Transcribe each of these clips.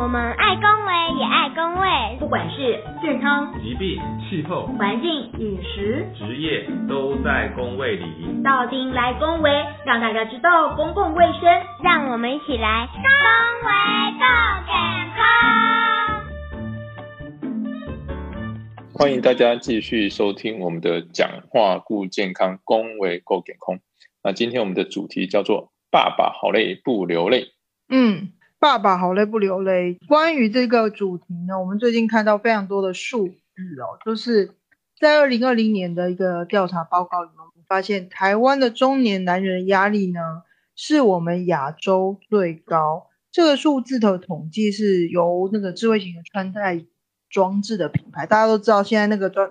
我们爱公维也爱公卫，不管是健康、疾病、气候、环境、饮食、职业，都在公卫里。到丁来公维，让大家知道公共卫生，让我们一起来公维更健康。欢迎大家继续收听我们的讲话顾健康，公维够健康。那今天我们的主题叫做“爸爸好累不流泪”。嗯。爸爸好累不流泪。关于这个主题呢，我们最近看到非常多的数据哦，就是在二零二零年的一个调查报告里面，我们发现台湾的中年男人压力呢，是我们亚洲最高。这个数字的统计是由那个智慧型的穿戴装置的品牌，大家都知道现在那个装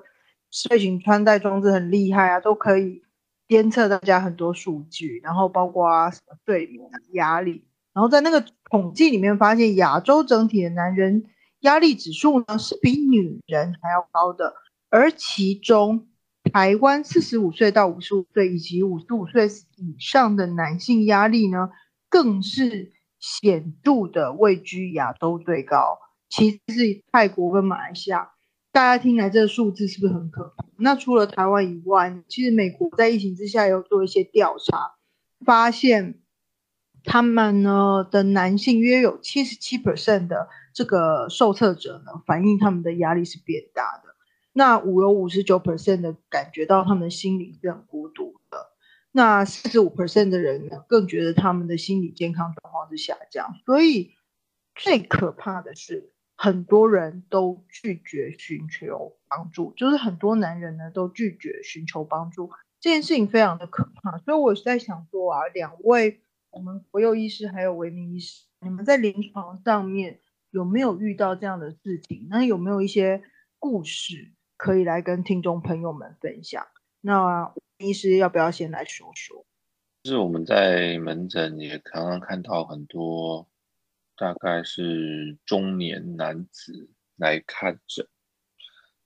智慧型穿戴装置很厉害啊，都可以监测大家很多数据，然后包括啊什么睡眠、压力。然后在那个统计里面发现，亚洲整体的男人压力指数呢是比女人还要高的，而其中台湾四十五岁到五十五岁以及五十五岁以上的男性压力呢，更是显著的位居亚洲最高，其次是泰国跟马来西亚。大家听来这个数字是不是很可怕？那除了台湾以外，其实美国在疫情之下有做一些调查，发现。他们呢的男性约有七十七 percent 的这个受测者呢，反映他们的压力是变大的。那五有五十九 percent 的感觉到他们心里是很孤独的。那四十五 percent 的人呢，更觉得他们的心理健康状况是下降。所以最可怕的是，很多人都拒绝寻求帮助，就是很多男人呢都拒绝寻求帮助，这件事情非常的可怕。所以我是在想说啊，两位。我们国有医师还有维明医师，你们在临床上面有没有遇到这样的事情？那有没有一些故事可以来跟听众朋友们分享？那医师要不要先来说说？就是我们在门诊也常常看到很多，大概是中年男子来看诊。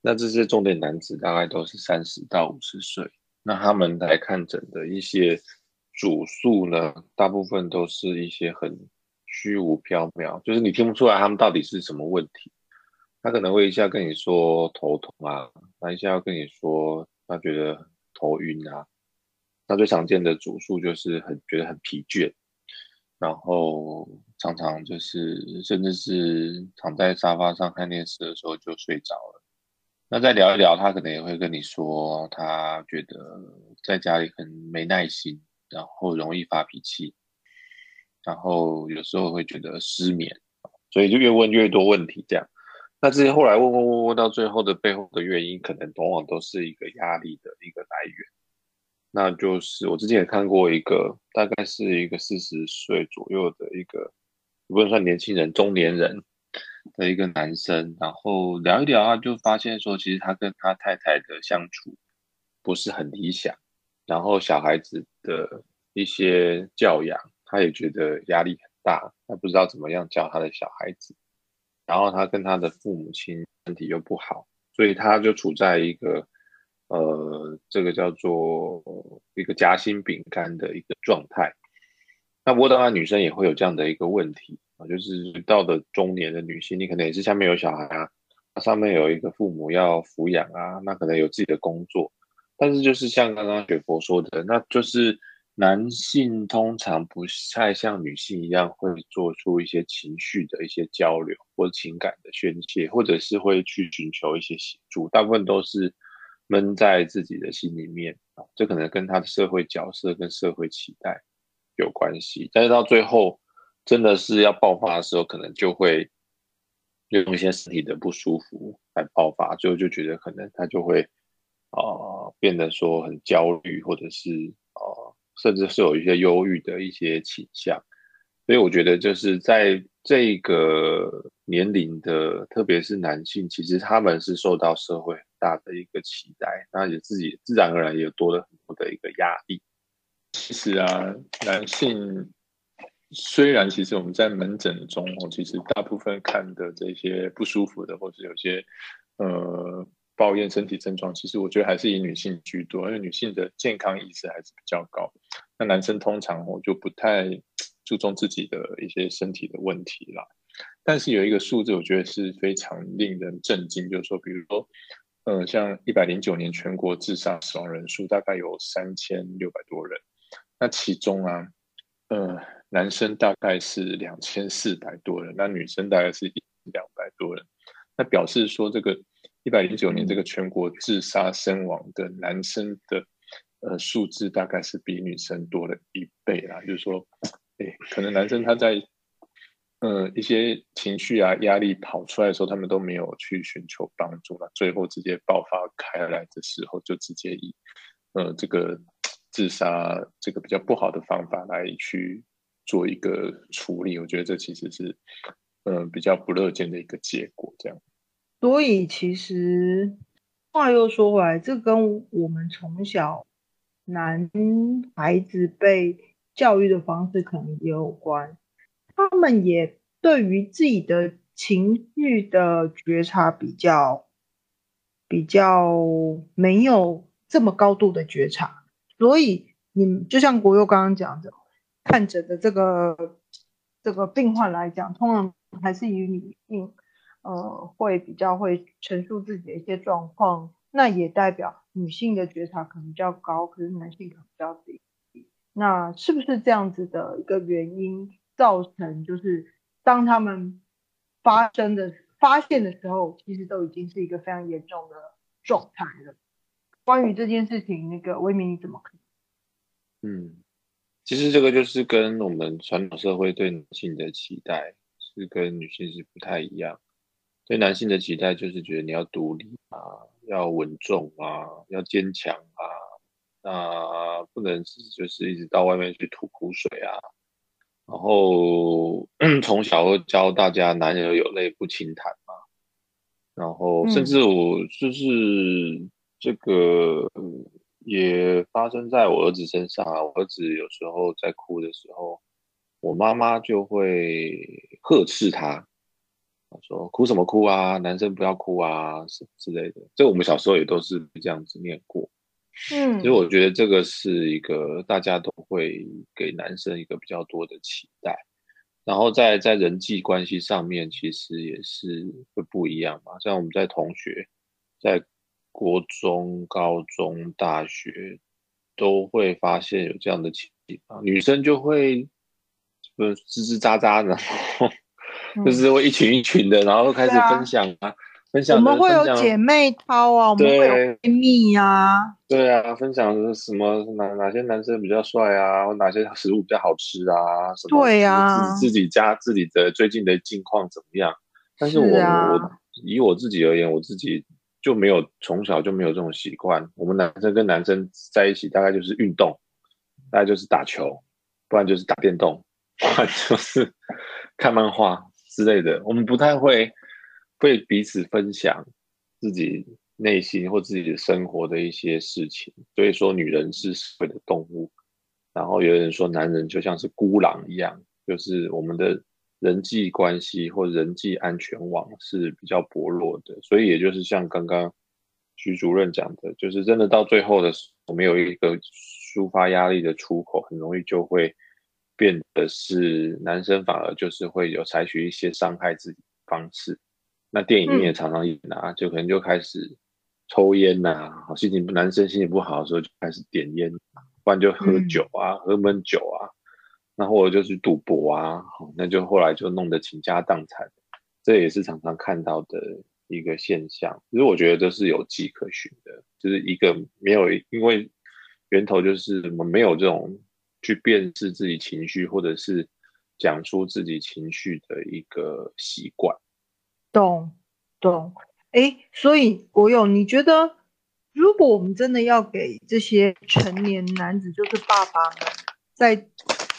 那这些中年男子大概都是三十到五十岁，那他们来看诊的一些。主诉呢，大部分都是一些很虚无缥缈，就是你听不出来他们到底是什么问题。他可能会一下跟你说头痛啊，那一下要跟你说他觉得头晕啊。那最常见的主诉就是很觉得很疲倦，然后常常就是甚至是躺在沙发上看电视的时候就睡着了。那再聊一聊，他可能也会跟你说，他觉得在家里很没耐心。然后容易发脾气，然后有时候会觉得失眠，所以就越问越多问题这样。那这些后来问问问问到最后的背后的原因，可能往往都是一个压力的一个来源。那就是我之前也看过一个，大概是一个四十岁左右的一个，不能算年轻人，中年人的一个男生，然后聊一聊啊，就发现说，其实他跟他太太的相处不是很理想。然后小孩子的一些教养，他也觉得压力很大，他不知道怎么样教他的小孩子。然后他跟他的父母亲身体又不好，所以他就处在一个呃，这个叫做一个夹心饼干的一个状态。那不过当然，女生也会有这样的一个问题啊，就是到了中年的女性，你可能也是下面有小孩啊，上面有一个父母要抚养啊，那可能有自己的工作。但是就是像刚刚雪佛说的，那就是男性通常不太像女性一样会做出一些情绪的一些交流或情感的宣泄，或者是会去寻求一些协助，大部分都是闷在自己的心里面啊。这可能跟他的社会角色跟社会期待有关系。但是到最后真的是要爆发的时候，可能就会用一些身体的不舒服来爆发，最后就觉得可能他就会。啊，变得说很焦虑，或者是啊，甚至是有一些忧郁的一些倾向。所以我觉得就是在这个年龄的，特别是男性，其实他们是受到社会很大的一个期待，那也自己自然而然也多了很多的一个压力。其实啊，男性虽然其实我们在门诊中，其实大部分看的这些不舒服的，或是有些呃。抱怨身体症状，其实我觉得还是以女性居多，因为女性的健康意识还是比较高。那男生通常我就不太注重自己的一些身体的问题啦。但是有一个数字，我觉得是非常令人震惊，就是说，比如说，呃，像一百零九年全国自杀死亡人数大概有三千六百多人，那其中啊，呃，男生大概是两千四百多人，那女生大概是一两百多人，那表示说这个一百零九年这个全国自杀身亡的男生的呃数字大概是比女生多了一倍啦，就是说，哎，可能男生他在呃，一些情绪啊、压力跑出来的时候，他们都没有去寻求帮助了，最后直接爆发开来的时候，就直接以呃这个自杀这个比较不好的方法来去做一个处理。我觉得这其实是嗯比较不乐见的一个结果。这样，所以其实话又说回来，这跟我们从小男孩子被教育的方式可能也有关。他们也对于自己的情绪的觉察比较比较没有这么高度的觉察，所以你就像国佑刚刚讲的，看诊的这个这个病患来讲，通常还是以女性呃会比较会陈述自己的一些状况，那也代表女性的觉察可能比较高，可是男性可能比较低。那是不是这样子的一个原因？造成就是当他们发生的发现的时候，其实都已经是一个非常严重的状态了。关于这件事情，那个威明你怎么看？嗯，其实这个就是跟我们传统社会对女性的期待是跟女性是不太一样。对男性的期待就是觉得你要独立啊，要稳重啊，要坚强啊，那不能是就是一直到外面去吐苦水啊。然后 从小会教大家“男人有泪不轻弹”嘛，然后甚至我就是这个也发生在我儿子身上啊。我儿子有时候在哭的时候，我妈妈就会呵斥他，说：“哭什么哭啊？男生不要哭啊，什么之类的。”这我们小时候也都是这样子念过。嗯，其实我觉得这个是一个大家都会给男生一个比较多的期待，然后在在人际关系上面，其实也是会不一样嘛。像我们在同学，在国中、高中、大学都会发现有这样的情况，女生就会呃吱吱喳喳，然后就是会一群一群的，然后开始分享啊。分享我们会有姐妹淘啊，我们会有闺蜜啊。对啊，分享什么哪哪些男生比较帅啊，或哪些食物比较好吃啊，什么？对呀，自己家自己的最近的近况怎么样？但是我我以我自己而言，我自己就没有从小就没有这种习惯。我们男生跟男生在一起，大概就是运动，大概就是打球，不然就是打电动，不然就是 看漫画之类的。我们不太会。会彼此分享自己内心或自己的生活的一些事情，所以说女人是社会的动物，然后有人说男人就像是孤狼一样，就是我们的人际关系或人际安全网是比较薄弱的，所以也就是像刚刚徐主任讲的，就是真的到最后的时候，没有一个抒发压力的出口，很容易就会变的是男生反而就是会有采取一些伤害自己方式。那电影也常常演啊，就可能就开始抽烟呐，好心情不，男生心情不好的时候就开始点烟，不然就喝酒啊，喝闷酒啊，然后或者就去赌博啊，好，那就后来就弄得倾家荡产，这也是常常看到的一个现象。其实我觉得这是有迹可循的，就是一个没有，因为源头就是我们没有这种去辨识自己情绪或者是讲出自己情绪的一个习惯。懂，懂，哎，所以国勇，你觉得，如果我们真的要给这些成年男子，就是爸爸们，在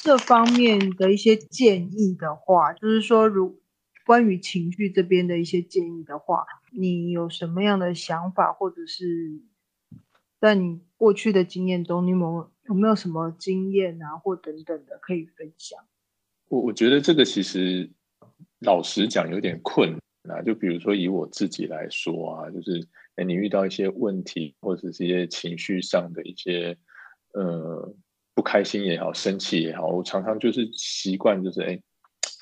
这方面的一些建议的话，就是说，如关于情绪这边的一些建议的话，你有什么样的想法，或者是在你过去的经验中，你有有没有什么经验啊，或等等的可以分享？我我觉得这个其实老实讲有点困。那就比如说以我自己来说啊，就是哎，你遇到一些问题或者是一些情绪上的一些呃不开心也好，生气也好，我常常就是习惯就是哎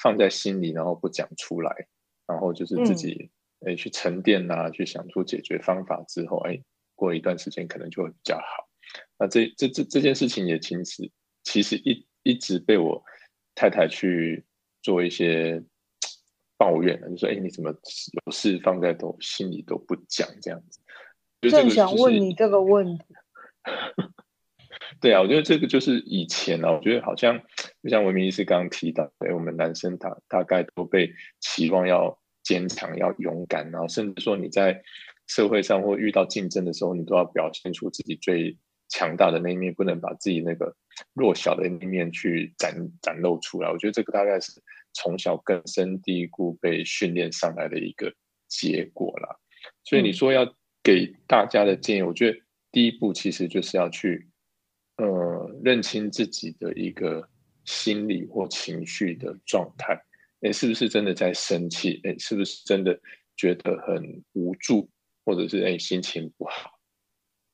放在心里，然后不讲出来，然后就是自己哎去沉淀啊，去想出解决方法之后，哎，过一段时间可能就会比较好。那这这这这件事情也其实其实一一直被我太太去做一些抱怨了，就说哎，你怎么有事放在都心里都不讲这样子？正想问你这个问题。对啊，我觉得这个就是以前呢，我觉得好像就像文明医师刚刚提到，哎，我们男生大大概都被期望要坚强、要勇敢，然后甚至说你在社会上或遇到竞争的时候，你都要表现出自己最强大的那一面，不能把自己那个 弱小的一面去展展露出来。我觉得这个大概是从小根深蒂固被训练上来的一个结果啦。所以你说要给大家的建议，我觉得第一步其实就是要去。呃，认清自己的一个心理或情绪的状态，哎，是不是真的在生气？哎，是不是真的觉得很无助，或者是哎心情不好？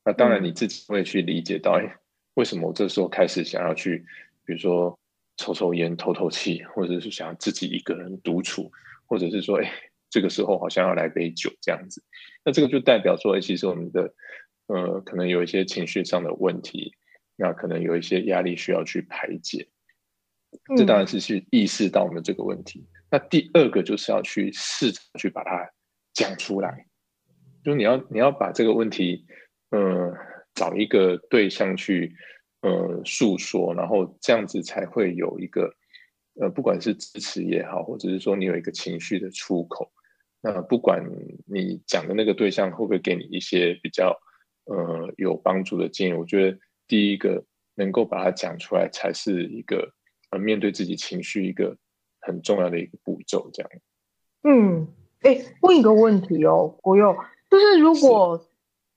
那当然你自己会去理解到，哎，为什么我这时候开始想要去，比如说抽抽烟、透透气，或者是想要自己一个人独处，或者是说，哎，这个时候好像要来杯酒这样子。那这个就代表说，哎，其实我们的呃，可能有一些情绪上的问题。那可能有一些压力需要去排解，这当然是去意识到我们这个问题。那第二个就是要去试着去把它讲出来，就你要你要把这个问题，嗯，找一个对象去，呃，诉说，然后这样子才会有一个，呃，不管是支持也好，或者是说你有一个情绪的出口。那不管你讲的那个对象会不会给你一些比较，呃，有帮助的建议，我觉得。第一个能够把它讲出来，才是一个呃面对自己情绪一个很重要的一个步骤。这样，嗯，哎，问一个问题哦，国佑，就是如果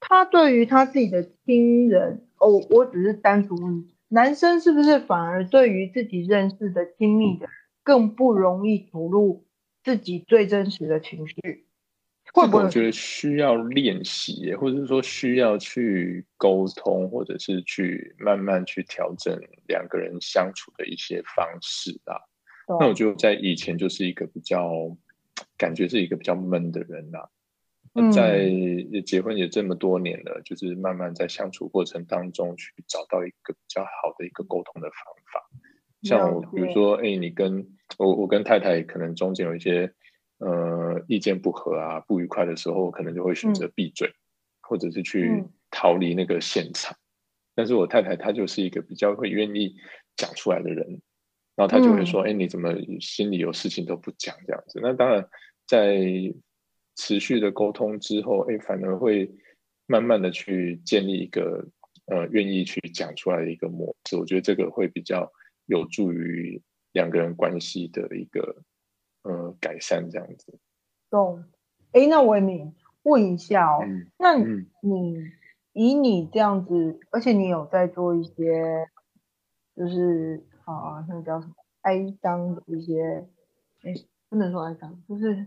他对于他自己的亲人，哦，我只是单独问，男生是不是反而对于自己认识的亲密的更不容易吐露自己最真实的情绪？会不会我觉得需要练习，或者是说需要去沟通，或者是去慢慢去调整两个人相处的一些方式啊。那我就在以前就是一个比较感觉是一个比较闷的人呐。在结婚也这么多年了，就是慢慢在相处过程当中去找到一个比较好的一个沟通的方法。像我比如说，哎，你跟我我跟太太可能中间有一些。呃，意见不合啊，不愉快的时候，可能就会选择闭嘴，或者是去逃离那个现场。但是我太太她就是一个比较会愿意讲出来的人，然后她就会说：“哎，你怎么心里有事情都不讲这样子？”那当然，在持续的沟通之后，哎，反而会慢慢的去建立一个呃愿意去讲出来的一个模式。我觉得这个会比较有助于两个人关系的一个。呃，改善这样子。懂，哎，那我你问一下哦，那你以你这样子，而且你有在做一些，就是啊，那个叫什么哀伤的一些，哎，不能说哀伤，就是哎，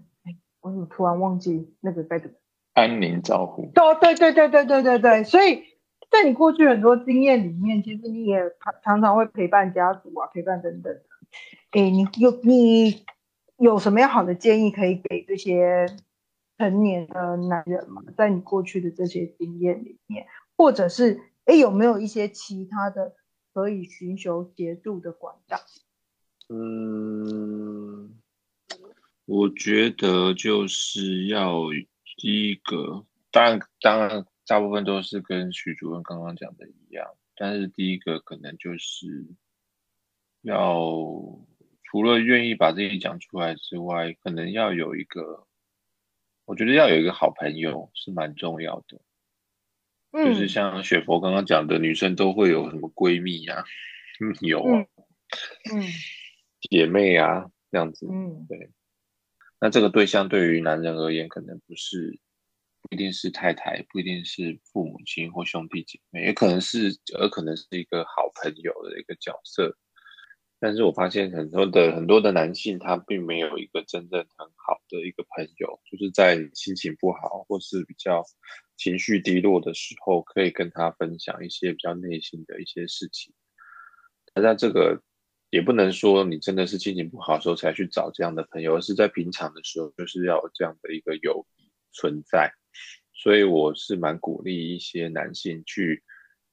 我怎么突然忘记那个该怎么？安宁照护。哦，对对对对对对对，所以在你过去很多经验里面，其实你也常常常会陪伴家族啊，陪伴等等的。哎，你有你。有什么样好的建议可以给这些成年的男人吗？在你过去的这些经验里面，或者是哎，有没有一些其他的可以寻求协助的管道？嗯，我觉得就是要第一个，当然，当然，大部分都是跟徐主任刚刚讲的一样，但是第一个可能就是要。除了愿意把自己讲出来之外，可能要有一个，我觉得要有一个好朋友是蛮重要的。嗯，就是像雪佛刚刚讲的，女生都会有什么闺蜜呀、密友啊、嗯，姐妹啊这样子。嗯，对。那这个对象对于男人而言，可能不是不一定是太太，不一定是父母亲或兄弟姐妹，也可能是，而可能是一个好朋友的一个角色。但是我发现很多的很多的男性，他并没有一个真正很好的一个朋友，就是在心情不好或是比较情绪低落的时候，可以跟他分享一些比较内心的一些事情。那在这个也不能说你真的是心情不好的时候才去找这样的朋友，而是在平常的时候就是要有这样的一个友谊存在。所以我是蛮鼓励一些男性去，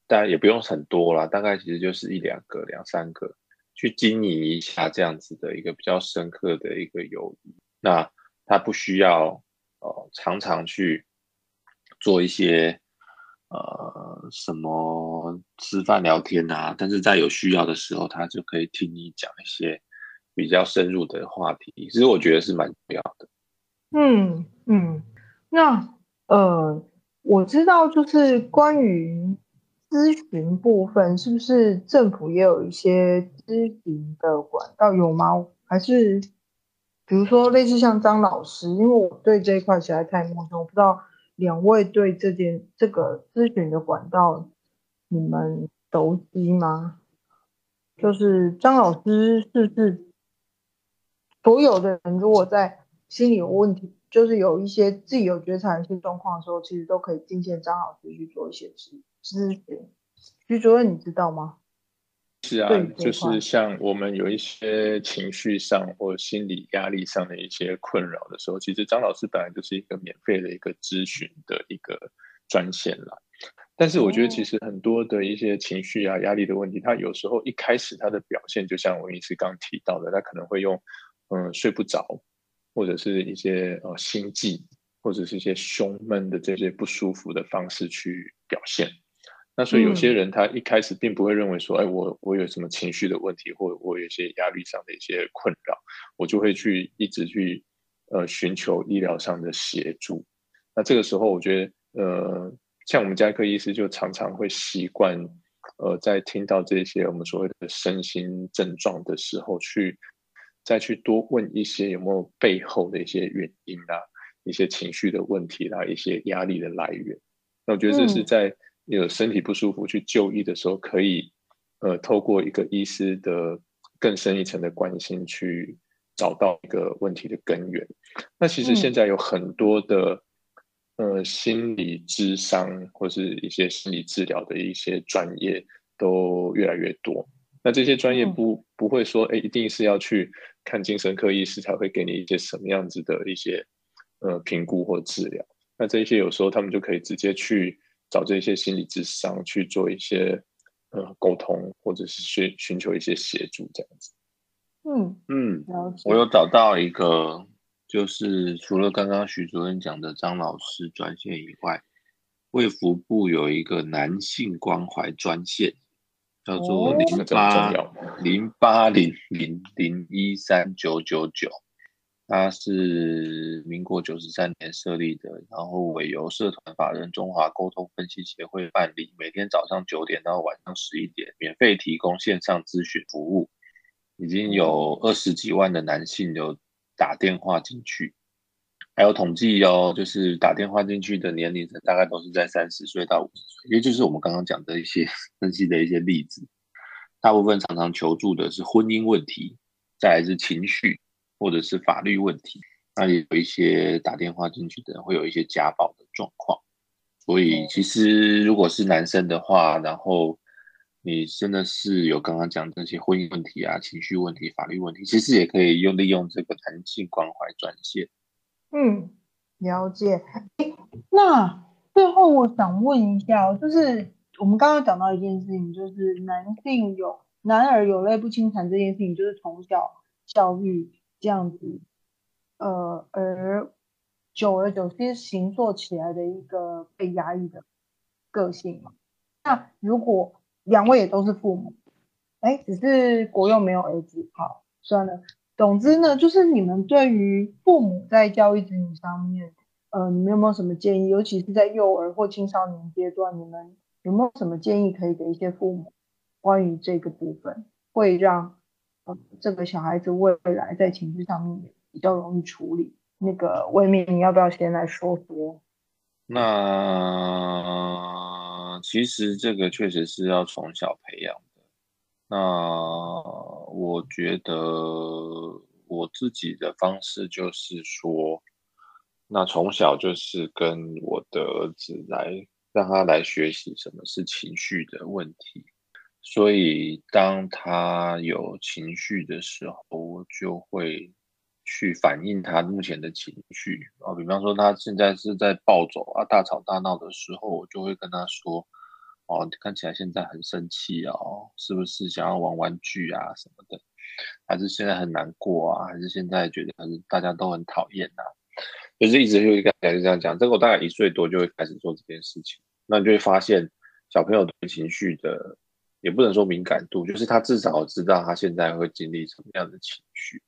当然也不用很多啦，大概其实就是一两个、两三个，去经营一下这样子的一个比较深刻的一个友谊。那他不需要呃常常去做一些呃什么吃饭聊天啊，但是在有需要的时候，他就可以听你讲一些比较深入的话题。其实我觉得是蛮重要的。嗯嗯，那。呃，我知道，就是关于咨询部分，是不是政府也有一些咨询的管道有吗？还是比如说类似像张老师，因为我对这一块实在太陌生，我不知道两位对这件这个咨询的管道你们熟悉吗？就是张老师是不是所有的人如果在心理有问题？就是有一些自己有觉察一些状况的时候，其实都可以进见张老师去做一些咨咨询。徐主任，你知道吗？是啊，就是像我们有一些情绪上或心理压力上的一些困扰的时候，其实张老师本来就是一个免费的一个咨询的一个专线啦。但是我觉得，其实很多的一些情绪啊、压力的问题，他有时候一开始他的表现，就像我医师刚提到的，他可能会用嗯睡不着。或者是一些呃心悸，或者是一些胸闷的这些不舒服的方式去表现。那所以有些人他一开始并不会认为说，哎，我我有什么情绪的问题，或我有一些压力上的一些困扰，我就会去一直去呃寻求医疗上的协助。那这个时候，我觉得呃，像我们家科医师就常常会习惯呃，在听到这些我们所谓的身心症状的时候去。再去多问一些有没有背后的一些原因啊，一些情绪的问题啦，一些压力的来源。那我觉得这是在有身体不舒服去就医的时候，可以呃透过一个医师的更深一层的关心，去找到一个问题的根源。那其实现在有很多的呃心理智商或是一些心理治疗的一些专业都越来越多。那这些专业不不会说，哎，一定是要去看精神科医师才会给你一些什么样子的一些呃评估或治疗。那这些有时候他们就可以直接去找这些心理智商去做一些呃沟通，或者是寻寻求一些协助这样子。嗯嗯，我有找到一个，就是除了刚刚徐主任讲的张老师专线以外，卫福部有一个男性关怀专线。叫做零八零八零零零一三九九九，它是民国九十三年设立的，然后委由社团法人中华沟通分析协会办理，每天早上九点到晚上十一点，免费提供线上咨询服务，已经有二十几万的男性有打电话进去。还有统计哦，就是打电话进去的年龄层大概都是在三十岁到五十岁，也就是我们刚刚讲的一些分析的一些例子。大部分常常求助的是婚姻问题，再来是情绪或者是法律问题。那也有一些打电话进去的人会有一些家暴的状况。所以其实如果是男生的话，然后你真的是有刚刚讲这些婚姻问题啊、情绪问题、法律问题，其实也可以用利用这个男性关怀专线。嗯，了解。那最后我想问一下，就是我们刚刚讲到一件事情，就是男性有男儿有泪不轻弹这件事情，就是从小教育这样子，呃，而久而久之形塑起来的一个被压抑的个性嘛。那如果两位也都是父母，哎，只是国用没有儿子，好，算了。总之呢，就是你们对于父母在教育子女上面，呃，你们有没有什么建议？尤其是在幼儿或青少年阶段，你们有没有什么建议可以给一些父母？关于这个部分，会让这个小孩子未来在情绪上面比较容易处理。那个魏明，你要不要先来说说？那其实这个确实是要从小培养的。那我觉得我自己的方式就是说，那从小就是跟我的儿子来让他来学习什么是情绪的问题。所以当他有情绪的时候，我就会去反映他目前的情绪啊。比方说他现在是在暴走啊、大吵大闹的时候，我就会跟他说：“哦，看起来现在很生气哦，是不是想要玩玩具啊什么的？还是现在很难过啊？还是现在觉得还是大家都很讨厌啊？”就是一直就一个就这样讲。这个我大概一岁多就会开始做这件事情，那你就会发现小朋友对情绪的。也不能说敏感度，就是他至少知道他现在会经历什么样的情绪。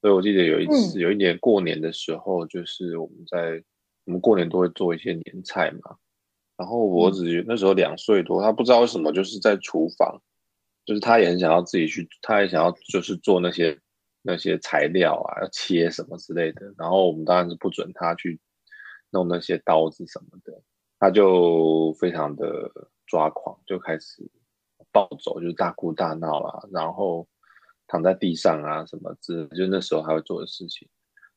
所以我记得有一次，有一年过年的时候，就是我们在我们过年都会做一些年菜嘛。然后我只觉那时候两岁多，他不知道为什么就是在厨房，就是他也很想要自己去，他也想要就是做那些那些材料啊，要切什么之类的。然后我们当然是不准他去弄那些刀子什么的，他就非常的抓狂，就开始。暴走就是大哭大闹啦，然后躺在地上啊什么之，就那时候他会做的事情。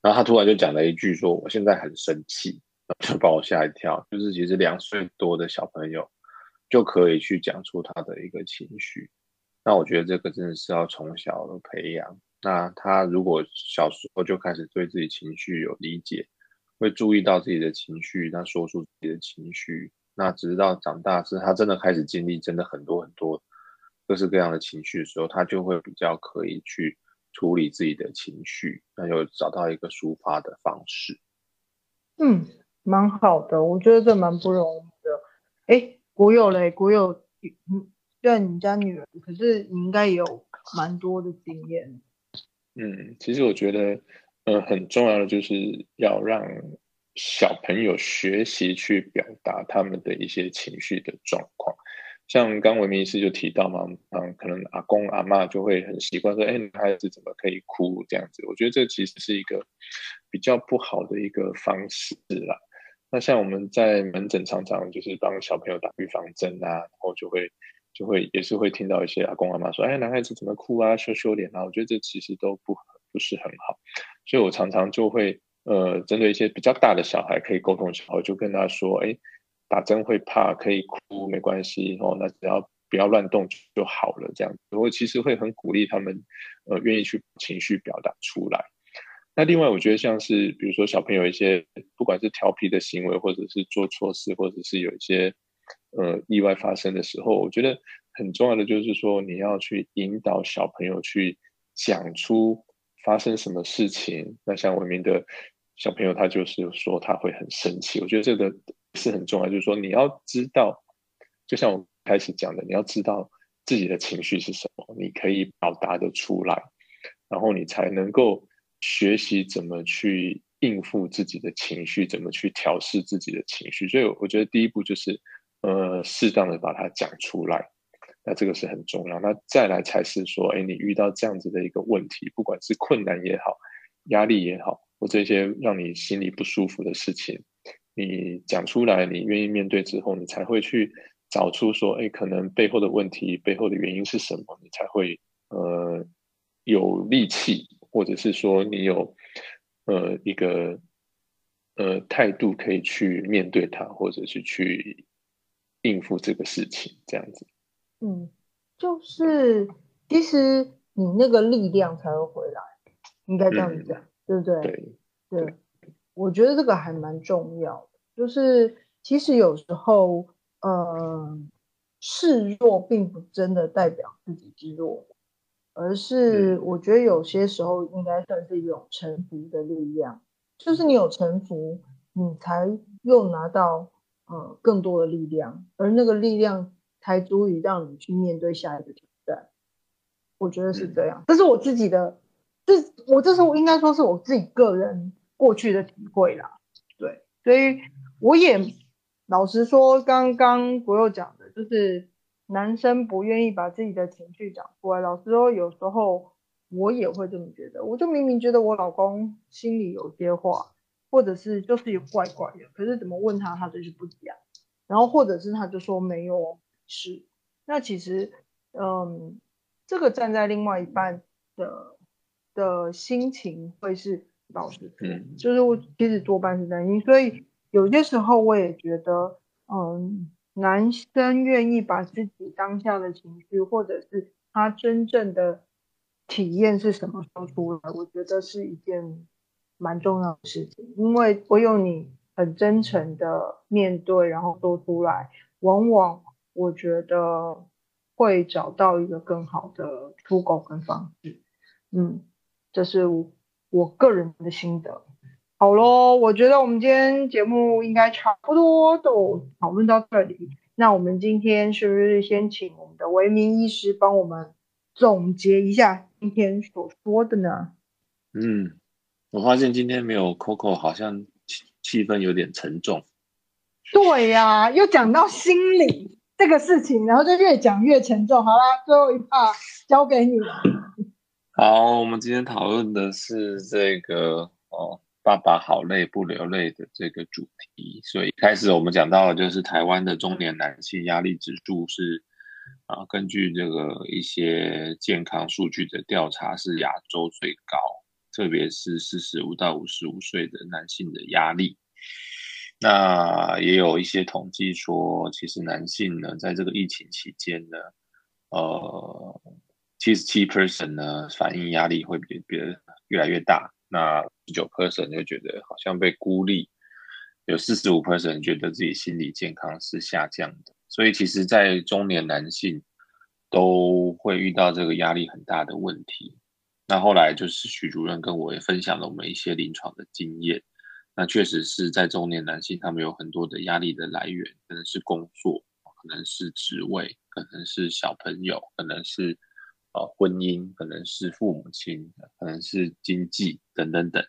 然后他突然就讲了一句说：“我现在很生气。”就把我吓一跳。就是其实两岁多的小朋友就可以去讲出他的一个情绪。那我觉得这个真的是要从小培养。那他如果小时候就开始对自己情绪有理解，会注意到自己的情绪，那说出自己的情绪，那直到长大是他真的开始经历真的很多很多。各式各样的情绪的时候，他就会比较可以去处理自己的情绪，那就找到一个抒发的方式。嗯，蛮好的，我觉得这蛮不容易的。哎，国有嘞，国有，嗯，虽然你家女儿，可是你应该也有蛮多的经验。嗯，其实我觉得，呃，很重要的就是要让小朋友学习去表达他们的一些情绪的状况。像刚文明医师就提到嘛，嗯，可能阿公阿妈就会很习惯说，哎，男孩子怎么可以哭这样子？我觉得这其实是一个比较不好的一个方式啦。那像我们在门诊常常就是帮小朋友打预防针啊，然后就会就会也是会听到一些阿公阿妈说，哎，男孩子怎么哭啊，羞羞脸啊？我觉得这其实都不不是很好，所以我常常就会呃，针对一些比较大的小孩可以沟通的，时候，就跟他说，哎。打针会怕，可以哭没关系哦，那只要不要乱动就好了。这样，我其实会很鼓励他们，呃，愿意去情绪表达出来。那另外，我觉得像是比如说小朋友一些不管是调皮的行为，或者是做错事，或者是有一些呃意外发生的时候，我觉得很重要的就是说，你要去引导小朋友去讲出发生什么事情。那像文明的小朋友，他就是说他会很生气，我觉得这个。是很重要，就是说你要知道，就像我开始讲的，你要知道自己的情绪是什么，你可以表达的出来，然后你才能够学习怎么去应付自己的情绪，怎么去调试自己的情绪。所以我觉得第一步就是，呃，适当的把它讲出来，那这个是很重要。那再来才是说，哎，你遇到这样子的一个问题，不管是困难也好，压力也好，或这些让你心里不舒服的事情。你讲出来，你愿意面对之后，你才会去找出说，哎，可能背后的问题背后的原因是什么，你才会呃有力气，或者是说你有呃一个呃态度可以去面对它，或者是去应付这个事情，这样子。嗯，就是其实你那个力量才会回来，应该这样子讲，对不对？对对，我觉得这个还蛮重要。就是其实有时候，呃，示弱并不真的代表自己之弱，而是我觉得有些时候应该算是一种臣服的力量。就是你有臣服，你才又拿到呃更多的力量，而那个力量才足以让你去面对下一个挑战。我觉得是这样，这是我自己的，这我这是我应该说是我自己个人过去的体会啦。对，所以。我也老实说，刚刚国佑讲的，就是男生不愿意把自己的情绪讲出来。老实说，有时候我也会这么觉得。我就明明觉得我老公心里有些话，或者是就是有怪怪的，可是怎么问他，他就是不讲。然后或者是他就说没有事。那其实，嗯，这个站在另外一半的的心情会是老实说，就是我其实多半是担心，所以。有些时候我也觉得，嗯，男生愿意把自己当下的情绪，或者是他真正的体验是什么说出来，我觉得是一件蛮重要的事情，因为唯有你很真诚的面对，然后说出来，往往我觉得会找到一个更好的出口跟方式。嗯，这是我个人的心得。好喽，我觉得我们今天节目应该差不多都讨论到这里。那我们今天是不是先请我们的维明医师帮我们总结一下今天所说的呢？嗯，我发现今天没有 Coco，好像气气氛有点沉重。对呀，又讲到心理这个事情，然后就越讲越沉重。好啦，最后一趴交给你了。好，我们今天讨论的是这个哦。爸爸好累不流泪的这个主题，所以开始我们讲到的就是台湾的中年男性压力指数是啊，根据这个一些健康数据的调查是亚洲最高，特别是四十五到五十五岁的男性的压力。那也有一些统计说，其实男性呢，在这个疫情期间呢，呃，七十七 percent 呢，反应压力会比别越来越大。那十九 percent 就觉得好像被孤立，有四十五 percent 觉得自己心理健康是下降的，所以其实，在中年男性都会遇到这个压力很大的问题。那后来就是许主任跟我也分享了我们一些临床的经验，那确实是在中年男性，他们有很多的压力的来源，可能是工作，可能是职位，可能是小朋友，可能是。婚姻可能是父母亲，可能是经济等等等，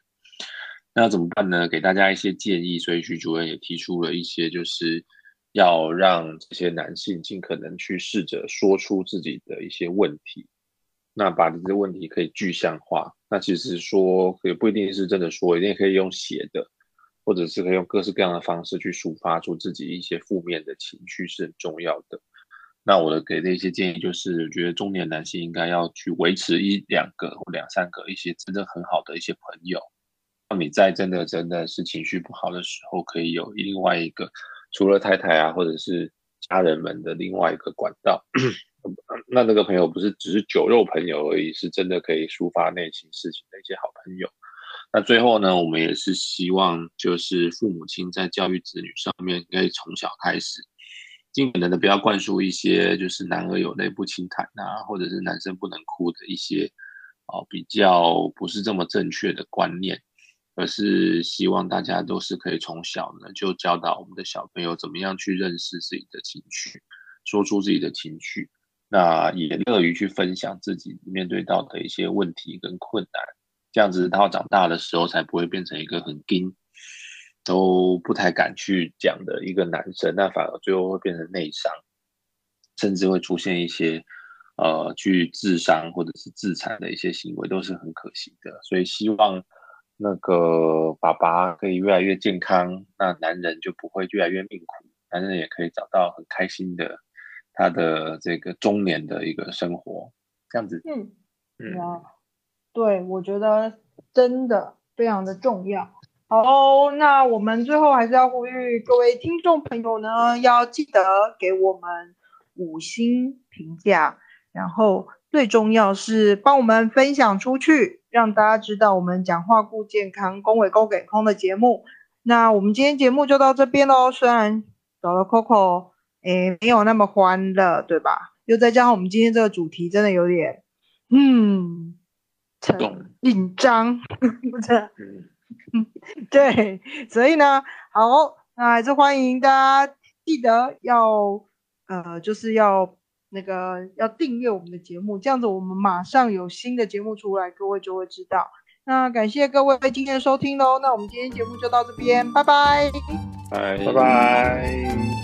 那怎么办呢？给大家一些建议。所以徐主任也提出了一些，就是要让这些男性尽可能去试着说出自己的一些问题，那把这些问题可以具象化。那其实说也不一定是真的说，一定可以用写的，或者是可以用各式各样的方式去抒发出自己一些负面的情绪，是很重要的。那我的给的一些建议就是，我觉得中年男性应该要去维持一两个或两三个一些真正很好的一些朋友，让你在真的真的是情绪不好的时候，可以有另外一个除了太太啊或者是家人们的另外一个管道。那那个朋友不是只是酒肉朋友而已，是真的可以抒发内心事情的一些好朋友。那最后呢，我们也是希望就是父母亲在教育子女上面，可以从小开始。尽可能的不要灌输一些就是男儿有泪不轻弹啊，或者是男生不能哭的一些哦比较不是这么正确的观念，而是希望大家都是可以从小呢就教导我们的小朋友怎么样去认识自己的情绪，说出自己的情绪，那也乐于去分享自己面对到的一些问题跟困难，这样子他长大的时候才不会变成一个很硬。都不太敢去讲的一个男生，那反而最后会变成内伤，甚至会出现一些呃去自伤或者是自残的一些行为，都是很可惜的。所以希望那个爸爸可以越来越健康，那男人就不会越来越命苦，男人也可以找到很开心的他的这个中年的一个生活，这样子。嗯嗯，对，我觉得真的非常的重要。好，那我们最后还是要呼吁各位听众朋友呢，要记得给我们五星评价，然后最重要是帮我们分享出去，让大家知道我们讲话顾健康，恭维勾给空的节目。那我们今天节目就到这边喽，虽然找了 Coco，诶，没有那么欢乐，对吧？又再加上我们今天这个主题真的有点，嗯，紧张，不是。嗯，对，所以呢，好，那还是欢迎大家记得要，呃，就是要那个要订阅我们的节目，这样子我们马上有新的节目出来，各位就会知道。那感谢各位今天的收听喽，那我们今天节目就到这边，拜拜，拜拜拜。